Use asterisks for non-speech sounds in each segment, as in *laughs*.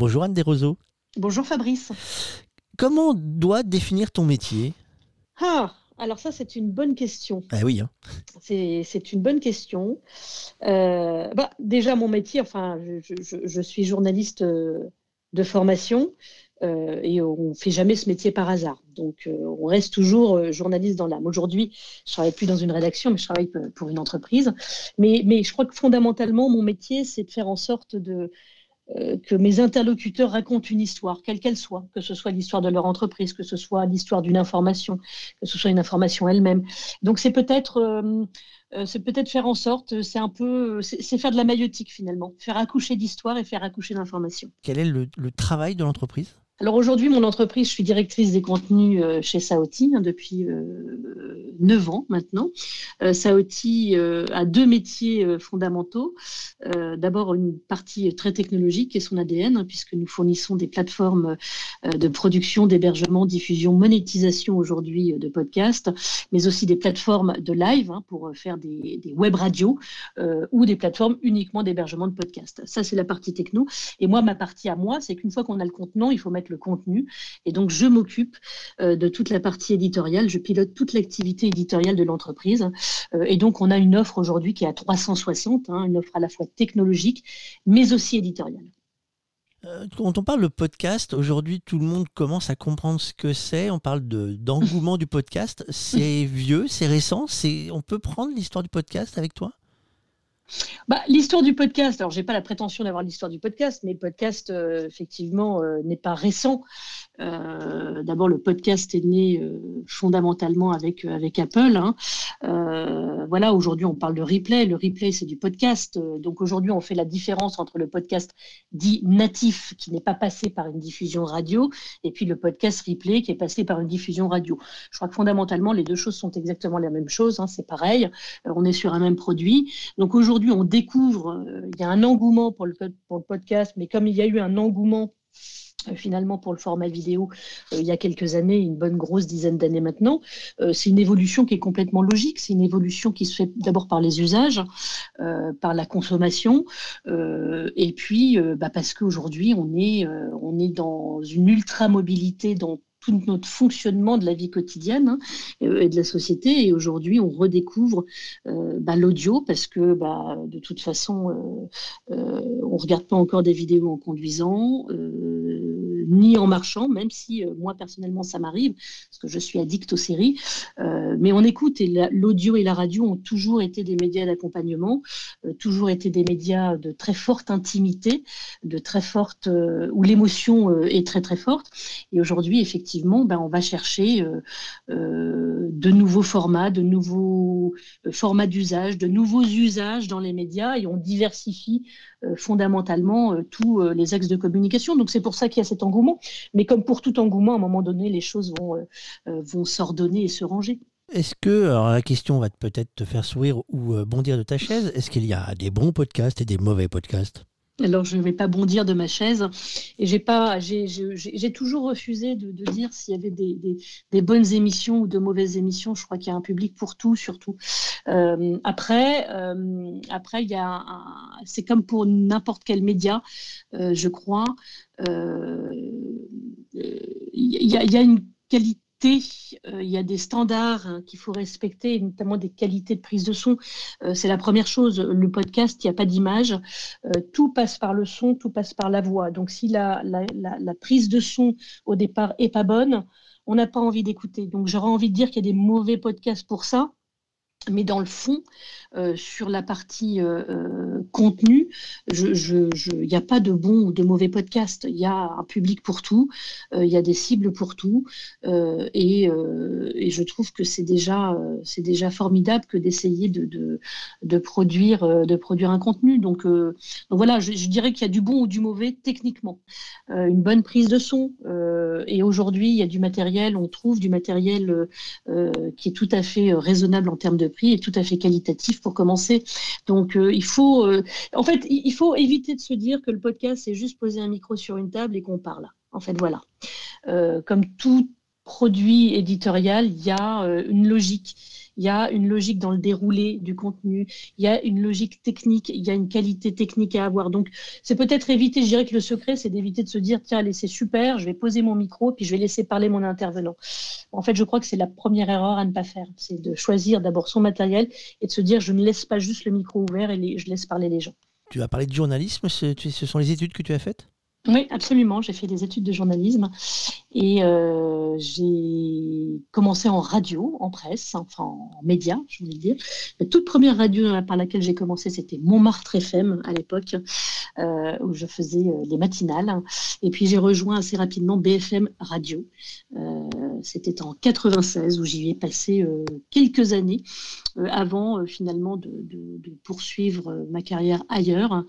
Bonjour Anne Desroseaux. Bonjour Fabrice. Comment doit définir ton métier? Ah, alors ça c'est une bonne question. Ah oui. Hein. C'est une bonne question. Euh, bah, déjà mon métier, enfin, je, suis journaliste euh, de formation euh, et on ne fait jamais ce métier par hasard. Donc on reste toujours journaliste dans l'âme. Aujourd'hui, je travaille plus dans une rédaction, mais je travaille pour une entreprise. Mais, mais je crois que fondamentalement, mon métier, c'est de faire en sorte de que mes interlocuteurs racontent une histoire, quelle qu'elle soit, que ce soit l'histoire de leur entreprise, que ce soit l'histoire d'une information, que ce soit une information elle-même. Donc c'est peut-être euh, euh, peut-être faire en sorte, c'est un peu, c'est faire de la maïotique finalement, faire accoucher d'histoire et faire accoucher d'information. Quel est le travail de l'entreprise? Alors aujourd'hui, mon entreprise, je suis directrice des contenus euh, chez Saoti hein, depuis euh, 9 ans maintenant. Euh, Saoti euh, a deux métiers fondamentaux. D'abord, une partie très technologique est son ADN, hein, puisque nous fournissons des plateformes de production, d'hébergement, diffusion, monétisation aujourd'hui de podcasts, mais aussi des plateformes de live hein, pour faire des, des web radios ou des plateformes uniquement d'hébergement de podcasts. Ça, c'est la partie techno. Et moi, ma partie à moi, c'est qu'une fois qu'on a le contenant, il faut mettre le contenu. Et donc, je m'occupe euh, de toute la partie éditoriale. Je pilote toute l'activité éditoriale de l'entreprise. Euh, et donc, on a une offre aujourd'hui qui est à 360, hein, une offre à la fois technologique, mais aussi éditoriale. Euh, quand on parle de podcast, aujourd'hui tout le monde commence à comprendre ce que c'est. On parle d'engouement du podcast. C'est *laughs* vieux, c'est récent. On peut prendre l'histoire du podcast avec toi? Bah, l'histoire du podcast, alors j'ai pas la prétention d'avoir l'histoire du podcast, mais le podcast, euh, effectivement, euh, n'est pas récent. Euh, d'abord, le podcast est né fondamentalement avec, avec Apple. Hein. voilà, aujourd'hui, on parle de replay. Le replay, c'est du podcast. Donc aujourd'hui, on fait la différence entre le podcast dit natif, qui n'est pas passé par une diffusion radio, et puis le podcast replay, qui est passé par une diffusion radio. Je crois que fondamentalement, les deux choses sont exactement la même chose. Hein, c'est pareil. on est sur un même produit. Donc aujourd'hui, aujourd'hui, on découvre, euh, il y a un engouement pour le, podcast, mais comme il y a eu un engouement euh, finalement pour le format vidéo euh, il y a quelques années, une bonne grosse dizaine d'années maintenant. c'est une évolution qui est complètement logique, c'est une évolution qui se fait d'abord par les usages, par la consommation, et puis bah, parce qu'aujourd'hui on est, on est dans une ultra-mobilité tout notre fonctionnement de la vie quotidienne hein, et de la société. Et aujourd'hui, on redécouvre euh, bah, l'audio parce que bah, de toute façon, euh, euh, on ne regarde pas encore des vidéos en conduisant ni en marchant, même si euh, moi personnellement ça m'arrive, parce que je suis addict aux séries. Euh, mais on écoute et l'audio et la radio ont toujours été des médias d'accompagnement, euh, toujours été des médias de très forte intimité, de très forte où l'émotion est très très forte. Et aujourd'hui, effectivement, ben, on va chercher de nouveaux formats, de nouveaux formats d'usage, de nouveaux usages dans les médias et on diversifie fondamentalement tous les axes de communication. Donc c'est pour ça qu'il y a cet engouement. Mais comme pour tout engouement, à un moment donné, les choses vont, euh, euh, vont s'ordonner et se ranger. Est-ce que, alors la question va peut-être te faire sourire ou euh, bondir de ta chaise, est-ce qu'il y a des bons podcasts et des mauvais podcasts? Alors, je ne vais pas bondir de ma chaise. Et j'ai pas, j'ai toujours refusé de, dire s'il y avait des, bonnes émissions ou de mauvaises émissions. Je crois qu'il y a un public pour tout, surtout. Euh, après, euh, après, il y a, c'est comme pour n'importe quel média, euh, je crois. Il y, y, a une qualité euh, il y a des standards hein, qu'il faut respecter, notamment des qualités de prise de son. Euh, c'est la première chose. Le podcast, il n'y a pas d'image. Euh, tout passe par le son, tout passe par la voix. Donc si la, prise de son au départ est pas bonne, on n'a pas envie d'écouter. Donc j'aurais envie de dire qu'il y a des mauvais podcasts pour ça. Mais dans le fond, euh, sur la partie euh, euh, contenu, il n'y a pas de bon ou de mauvais podcast. Il y a un public pour tout, il y a des cibles pour tout, et, je trouve que c'est déjà, formidable que d'essayer de, produire, de produire un contenu. Donc, voilà, je, dirais qu'il y a du bon ou du mauvais techniquement. une bonne prise de son, et aujourd'hui, il y a du matériel, on trouve du matériel qui est tout à fait raisonnable en termes de prix et tout à fait qualitatif pour commencer. Donc, euh, il faut, euh, en fait, il faut éviter de se dire que le podcast, c'est juste poser un micro sur une table et qu'on parle. En fait, voilà. Euh, comme tout produit éditorial, il y a une logique il y a une logique dans le déroulé du contenu, il y a une logique technique, il y a une qualité technique à avoir. Donc, c'est peut-être éviter, je dirais que le secret, c'est d'éviter de se dire, tiens, allez, c'est super, je vais poser mon micro, puis je vais laisser parler mon intervenant. En fait, je crois que c'est la première erreur à ne pas faire, c'est de choisir d'abord son matériel et de se dire, je ne laisse pas juste le micro ouvert et je laisse parler les gens. Tu as parlé de journalisme, ce sont les études que tu as faites? Oui, absolument. J'ai fait des études de journalisme et euh, j'ai commencé en radio, en presse, enfin en médias, je voulais dire. La toute première radio par laquelle j'ai commencé, c'était Montmartre FM à l'époque, euh, où je faisais euh, les matinales. Et puis j'ai rejoint assez rapidement BFM Radio. c'était en 96 où j'y ai passé quelques années avant finalement de, de, poursuivre ma carrière ailleurs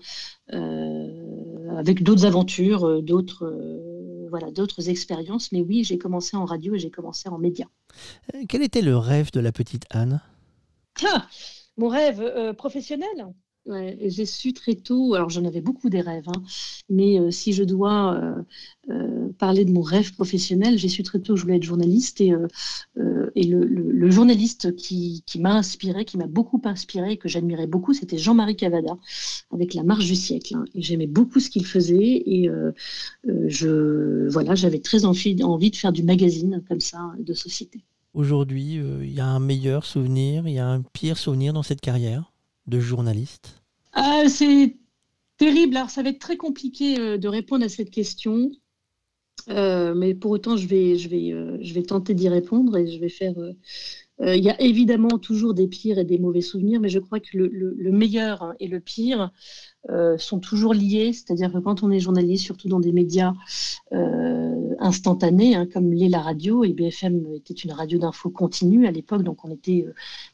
avec d'autres aventures, euh, d'autres euh, voilà, d'autres expériences. Mais oui, j'ai commencé en radio et j'ai commencé en médias. Euh, quel était le rêve de la petite Anne? Ah, Mon rêve professionnel? J'ai su très tôt, alors j'en avais beaucoup des rêves, hein, mais euh, si je dois euh, euh, parler de mon rêve professionnel, j'ai su très tôt que je voulais être journaliste et, le, journaliste qui, m'a inspiré, qui m'a beaucoup inspiré, que j'admirais beaucoup, c'était Jean-Marie Cavada avec La Marche du siècle. Hein, j'aimais beaucoup ce qu'il faisait et je, voilà, j'avais très envie, envie de faire du magazine comme ça, de société. Aujourd'hui, il y a un meilleur souvenir, il y a un pire souvenir dans cette carrière? De journaliste ah, C'est terrible. Alors, ça va être très compliqué euh, de répondre à cette question. Euh, mais pour autant, euh, je vais tenter d'y répondre et je vais faire. Il y a évidemment toujours des pires et des mauvais souvenirs, mais je crois que le, meilleur et le pire sont toujours liés. C'est-à-dire que quand on est journaliste, surtout dans des médias instantanés, hein, comme l'est la radio, et BFM était une radio d'info continue à l'époque, donc on était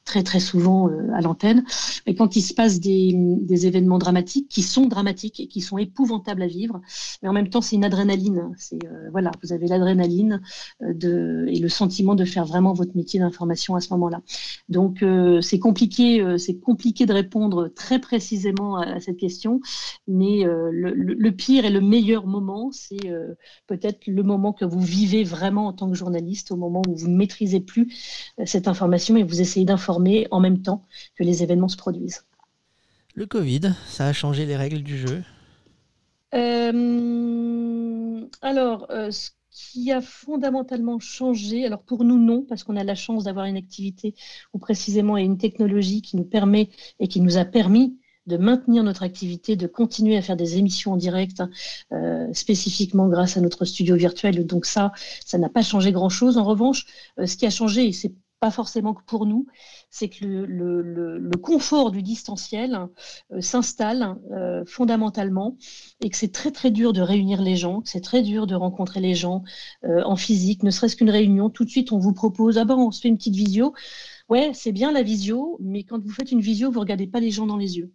très très souvent euh, à l'antenne. Mais quand il se passe des, événements dramatiques qui sont dramatiques et qui sont épouvantables à vivre, mais en même temps c'est une adrénaline. C'est euh, voilà, vous avez l'adrénaline euh, et le sentiment de faire vraiment votre métier d'information à ce moment-là. Donc c'est compliqué, c'est compliqué de répondre très précisément à, cette question, mais le, pire et le meilleur moment, c'est peut-être le moment que vous vivez vraiment en tant que journaliste, au moment où vous ne maîtrisez plus cette information et vous essayez d'informer en même temps que les événements se produisent. Le Covid, ça a changé les règles du jeu? Euh, Alors, euh, ce qui a fondamentalement changé, alors pour nous non, parce qu'on a la chance d'avoir une activité ou précisément une technologie qui nous permet et qui nous a permis de maintenir notre activité, de continuer à faire des émissions en direct, euh, spécifiquement grâce à notre studio virtuel. Donc ça, ça n'a pas changé grand-chose. En revanche, ce qui a changé, et c'est pas forcément que pour nous, c'est que le, confort du distanciel euh, s'installe euh, fondamentalement et que c'est très très dur de réunir les gens, c'est très dur de rencontrer les gens euh, en physique, ne serait-ce qu'une réunion. Tout de suite, on vous propose, ah ben on se fait une petite visio. Ouais, c'est bien la visio, mais quand vous faites une visio, vous regardez pas les gens dans les yeux.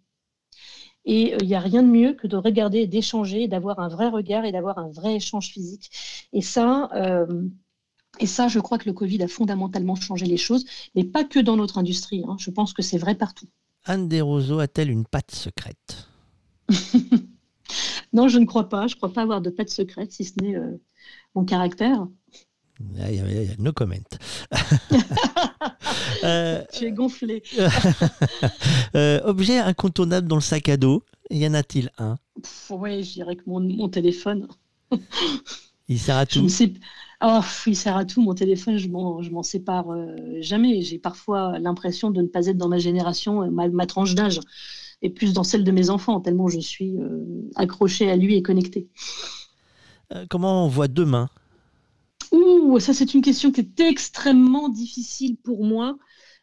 Et il n'y a rien de mieux que de regarder, d'échanger, d'avoir un vrai regard et d'avoir un vrai échange physique. Et ça, et ça, je crois que le Covid a fondamentalement changé les choses, mais pas que dans notre industrie. Hein. Je pense que c'est vrai partout. Anne Desroseaux a-t-elle une patte secrète? *laughs* Non, je ne crois pas. Je ne crois pas avoir de patte secrète, si ce n'est euh, mon caractère. Il y, a, no comment. *laughs* euh, tu es gonflé. *laughs* Euh, objet incontournable dans le sac à dos, y en a-t-il un? Oui, je dirais que mon, mon téléphone. *laughs* Il sert à tout. Oh, il sert à tout. Mon téléphone, je m'en sépare euh, jamais. J'ai parfois l'impression de ne pas être dans ma génération, euh, ma, tranche d'âge, et plus dans celle de mes enfants, tellement je suis accrochée à lui et connectée. comment on voit demain? Ouh, ça c'est une question qui est extrêmement difficile pour moi.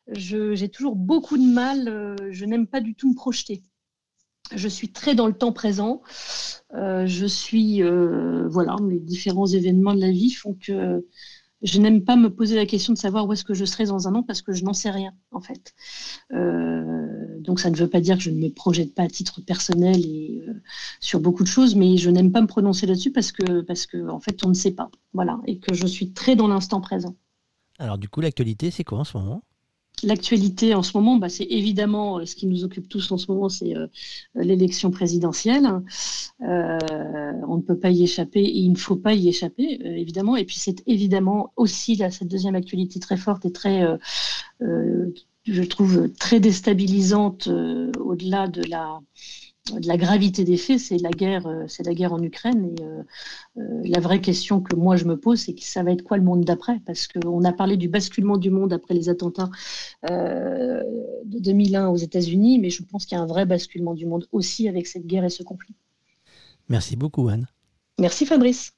J'ai toujours beaucoup de mal. je n'aime pas du tout me projeter je suis très dans le temps présent. Euh, je suis, euh, voilà, les différents événements de la vie font que je n'aime pas me poser la question de savoir où est-ce que je serai dans un an parce que je n'en sais rien, en fait. Euh, donc, ça ne veut pas dire que je ne me projette pas à titre personnel et sur beaucoup de choses, mais je n'aime pas me prononcer là-dessus parce que, parce que, en fait, on ne sait pas. Voilà, et que je suis très dans l'instant présent. Alors, du coup, l'actualité, c'est quoi en ce moment? L'actualité en ce moment, bah, c'est évidemment euh, ce qui nous occupe tous en ce moment, c'est euh, l'élection présidentielle. Euh, on ne peut pas y échapper et il ne faut pas y échapper, évidemment. Et puis c'est évidemment aussi là, cette deuxième actualité très forte et très je trouve très déstabilisante au-delà de la, de la gravité des faits, c'est la guerre, euh, c'est la guerre en Ukraine. Et euh, euh, la vraie question que moi je me pose, c'est que ça va être quoi le monde d'après? Parce qu'on a parlé du basculement du monde après les attentats de 2001 aux États-Unis, mais je pense qu'il y a un vrai basculement du monde aussi avec cette guerre et ce conflit. Merci beaucoup, Anne. Merci, Fabrice.